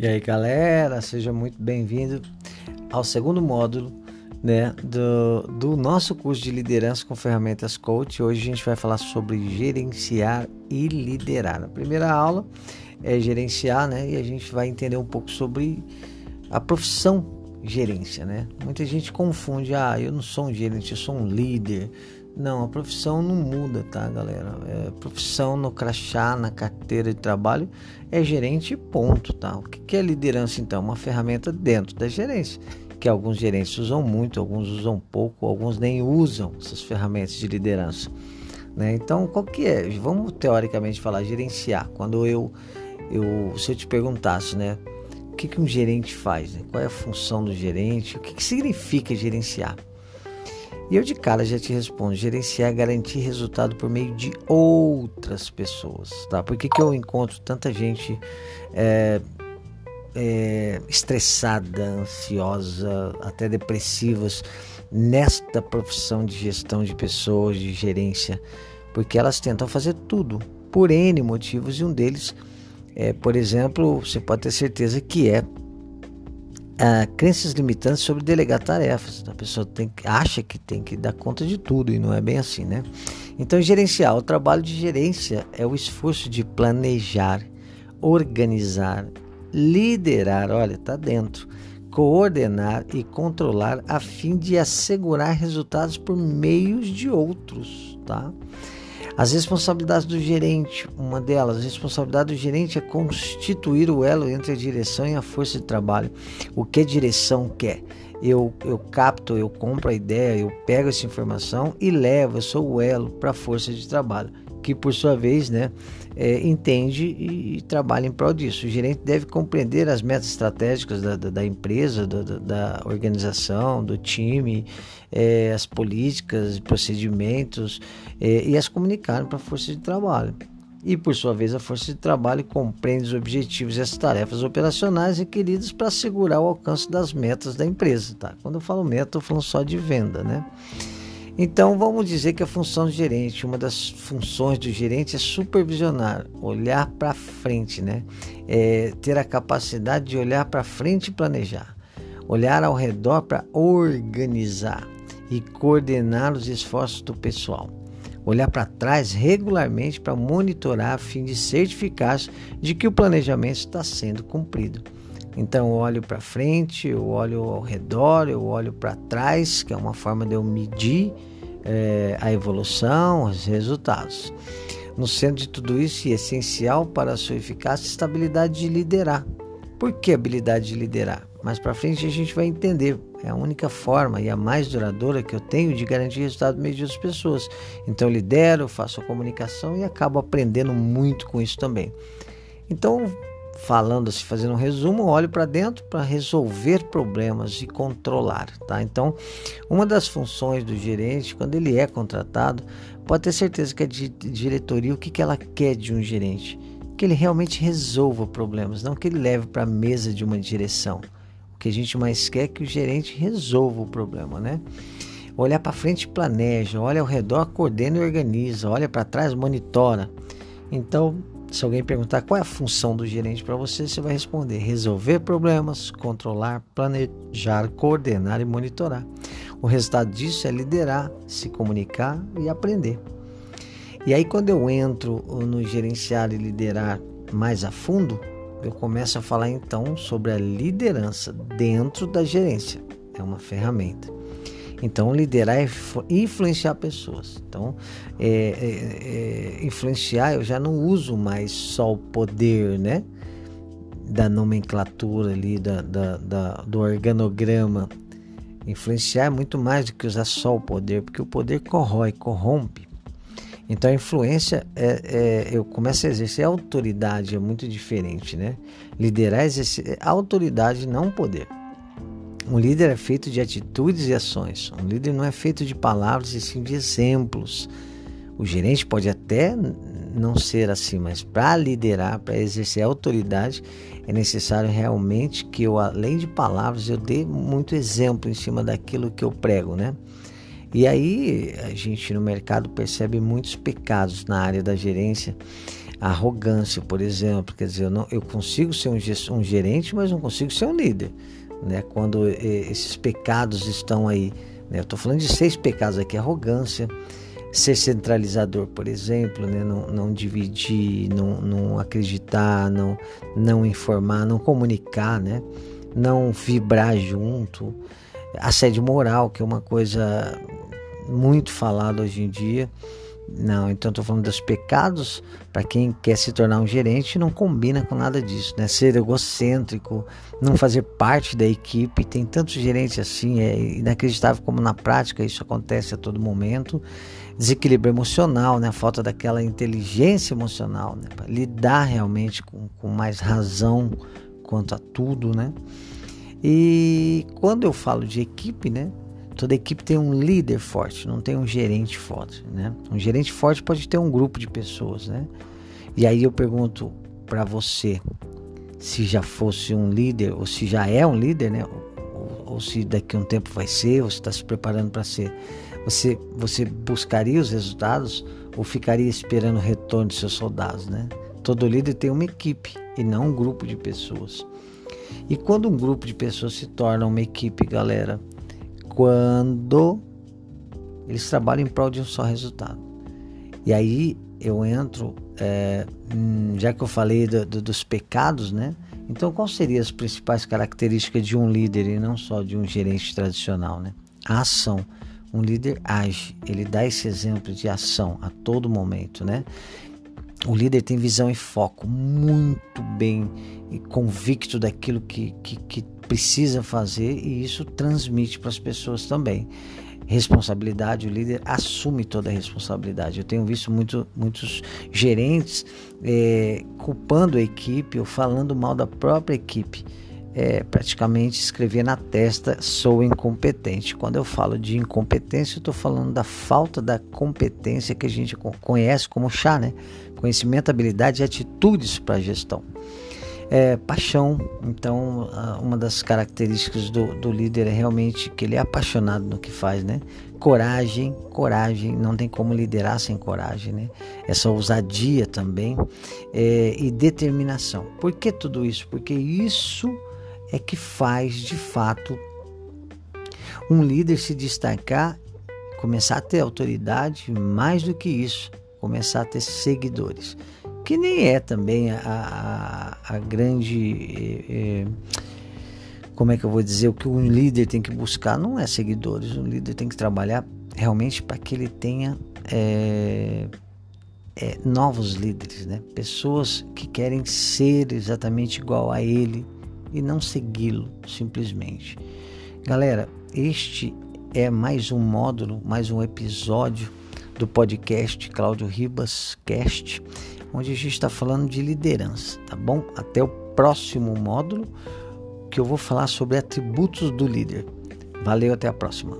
E aí, galera, seja muito bem-vindo ao segundo módulo né, do, do nosso curso de liderança com ferramentas coach. Hoje a gente vai falar sobre gerenciar e liderar. Na primeira aula é gerenciar, né, e a gente vai entender um pouco sobre a profissão gerência, né? Muita gente confunde, ah, eu não sou um gerente, eu sou um líder. Não, a profissão não muda, tá, galera? É, profissão no crachá, na carteira de trabalho é gerente ponto, tá? O que é liderança então? Uma ferramenta dentro da gerência, que alguns gerentes usam muito, alguns usam pouco, alguns nem usam essas ferramentas de liderança, né? Então, qual que é? Vamos teoricamente falar gerenciar. Quando eu, eu se eu te perguntasse, né? O que, que um gerente faz? Né? Qual é a função do gerente? O que, que significa gerenciar? E eu de cara já te respondo: gerenciar é garantir resultado por meio de outras pessoas, tá? Por que, que eu encontro tanta gente é, é, estressada, ansiosa, até depressivas nesta profissão de gestão de pessoas, de gerência? Porque elas tentam fazer tudo por N motivos e um deles é, por exemplo, você pode ter certeza que é crenças limitantes sobre delegar tarefas. A pessoa tem, acha que tem que dar conta de tudo e não é bem assim, né? Então, gerenciar. O trabalho de gerência é o esforço de planejar, organizar, liderar, olha, tá dentro, coordenar e controlar a fim de assegurar resultados por meios de outros, tá? As responsabilidades do gerente, uma delas, a responsabilidade do gerente é constituir o elo entre a direção e a força de trabalho. O que a direção quer? Eu, eu capto, eu compro a ideia, eu pego essa informação e levo, eu sou o elo para a força de trabalho que por sua vez né, é, entende e, e, trabalha em prol disso. O gerente deve compreender as metas estratégicas da, da, da empresa, da, da, organização, do time, é, as políticas, procedimentos é, e as comunicar para a força de trabalho. E por sua vez, a força de trabalho compreende os objetivos e as tarefas operacionais requeridas para assegurar o alcance das metas da empresa. Tá? Quando eu falo meta, eu falo só de venda, né? Então vamos dizer que a função do gerente, uma das funções do gerente é supervisionar, olhar para frente, né? É, ter a capacidade de olhar para frente e planejar, olhar ao redor para organizar e coordenar os esforços do pessoal. Olhar para trás regularmente para monitorar a fim de certificar de que o planejamento está sendo cumprido. Então eu olho para frente, eu olho ao redor, eu olho para trás, que é uma forma de eu medir é, a evolução, os resultados. No centro de tudo isso, e essencial para a sua eficácia, a estabilidade de liderar. Por que habilidade de liderar? Mais para frente a gente vai entender. É a única forma e a mais duradoura que eu tenho de garantir resultado meio das pessoas. Então eu lidero, faço a comunicação e acabo aprendendo muito com isso também. Então falando assim, fazendo um resumo, olho para dentro para resolver problemas e controlar, tá? Então, uma das funções do gerente, quando ele é contratado, pode ter certeza que a diretoria, o que, que ela quer de um gerente? Que ele realmente resolva problemas, não que ele leve para a mesa de uma direção. O que a gente mais quer é que o gerente resolva o problema, né? Olhar para frente planeja, olha ao redor, coordena e organiza, olha para trás, monitora. Então, se alguém perguntar qual é a função do gerente para você, você vai responder: resolver problemas, controlar, planejar, coordenar e monitorar. O resultado disso é liderar, se comunicar e aprender. E aí, quando eu entro no gerenciar e liderar mais a fundo, eu começo a falar então sobre a liderança dentro da gerência. É uma ferramenta. Então, liderar é influenciar pessoas. Então, é, é, é, influenciar, eu já não uso mais só o poder, né? Da nomenclatura ali, da, da, da, do organograma. Influenciar é muito mais do que usar só o poder, porque o poder corrói, corrompe. Então a influência é, é, eu começo a exercer autoridade, é muito diferente, né? Liderar é exercer autoridade, não poder. Um líder é feito de atitudes e ações. Um líder não é feito de palavras e sim de exemplos. O gerente pode até não ser assim, mas para liderar, para exercer autoridade, é necessário realmente que eu, além de palavras, eu dê muito exemplo em cima daquilo que eu prego, né? E aí a gente no mercado percebe muitos pecados na área da gerência A arrogância, por exemplo, quer dizer, eu, não, eu consigo ser um, um gerente, mas não consigo ser um líder. Né? Quando esses pecados estão aí. Né? Eu estou falando de seis pecados aqui: arrogância, ser centralizador, por exemplo, né? não, não dividir, não, não acreditar, não, não informar, não comunicar, né? não vibrar junto, assédio moral, que é uma coisa muito falada hoje em dia. Não, então estou falando dos pecados para quem quer se tornar um gerente não combina com nada disso, né? Ser egocêntrico, não fazer parte da equipe, tem tantos gerentes assim, é inacreditável como na prática isso acontece a todo momento. Desequilíbrio emocional, né? A falta daquela inteligência emocional, né? Para lidar realmente com, com mais razão quanto a tudo, né? E quando eu falo de equipe, né? Toda equipe tem um líder forte, não tem um gerente forte, né? Um gerente forte pode ter um grupo de pessoas, né? E aí eu pergunto para você, se já fosse um líder ou se já é um líder, né? Ou, ou se daqui a um tempo vai ser, ou se está se preparando para ser, você você buscaria os resultados ou ficaria esperando o retorno de seus soldados, né? Todo líder tem uma equipe e não um grupo de pessoas. E quando um grupo de pessoas se torna uma equipe, galera, quando eles trabalham em prol de um só resultado. E aí eu entro, é, já que eu falei do, do, dos pecados, né? Então, quais seriam as principais características de um líder e não só de um gerente tradicional, né? A ação. Um líder age, ele dá esse exemplo de ação a todo momento, né? O líder tem visão e foco muito bem convicto daquilo que, que, que precisa fazer e isso transmite para as pessoas também. Responsabilidade, o líder assume toda a responsabilidade. Eu tenho visto muito, muitos gerentes é, culpando a equipe ou falando mal da própria equipe. É, praticamente escrever na testa sou incompetente. Quando eu falo de incompetência, eu estou falando da falta da competência que a gente conhece como chá, né? Conhecimento, habilidade e atitudes para a gestão. É, paixão, então uma das características do, do líder é realmente que ele é apaixonado no que faz, né? Coragem, coragem, não tem como liderar sem coragem, né? Essa ousadia também é, e determinação. Por que tudo isso? Porque isso é que faz de fato um líder se destacar, começar a ter autoridade, mais do que isso, começar a ter seguidores que nem é também a, a, a grande. É, como é que eu vou dizer? O que um líder tem que buscar não é seguidores, um líder tem que trabalhar realmente para que ele tenha é, é, novos líderes, né? pessoas que querem ser exatamente igual a ele e não segui-lo simplesmente. Galera, este é mais um módulo, mais um episódio do podcast Cláudio Ribas Cast onde a gente está falando de liderança, tá bom? Até o próximo módulo que eu vou falar sobre atributos do líder. Valeu, até a próxima.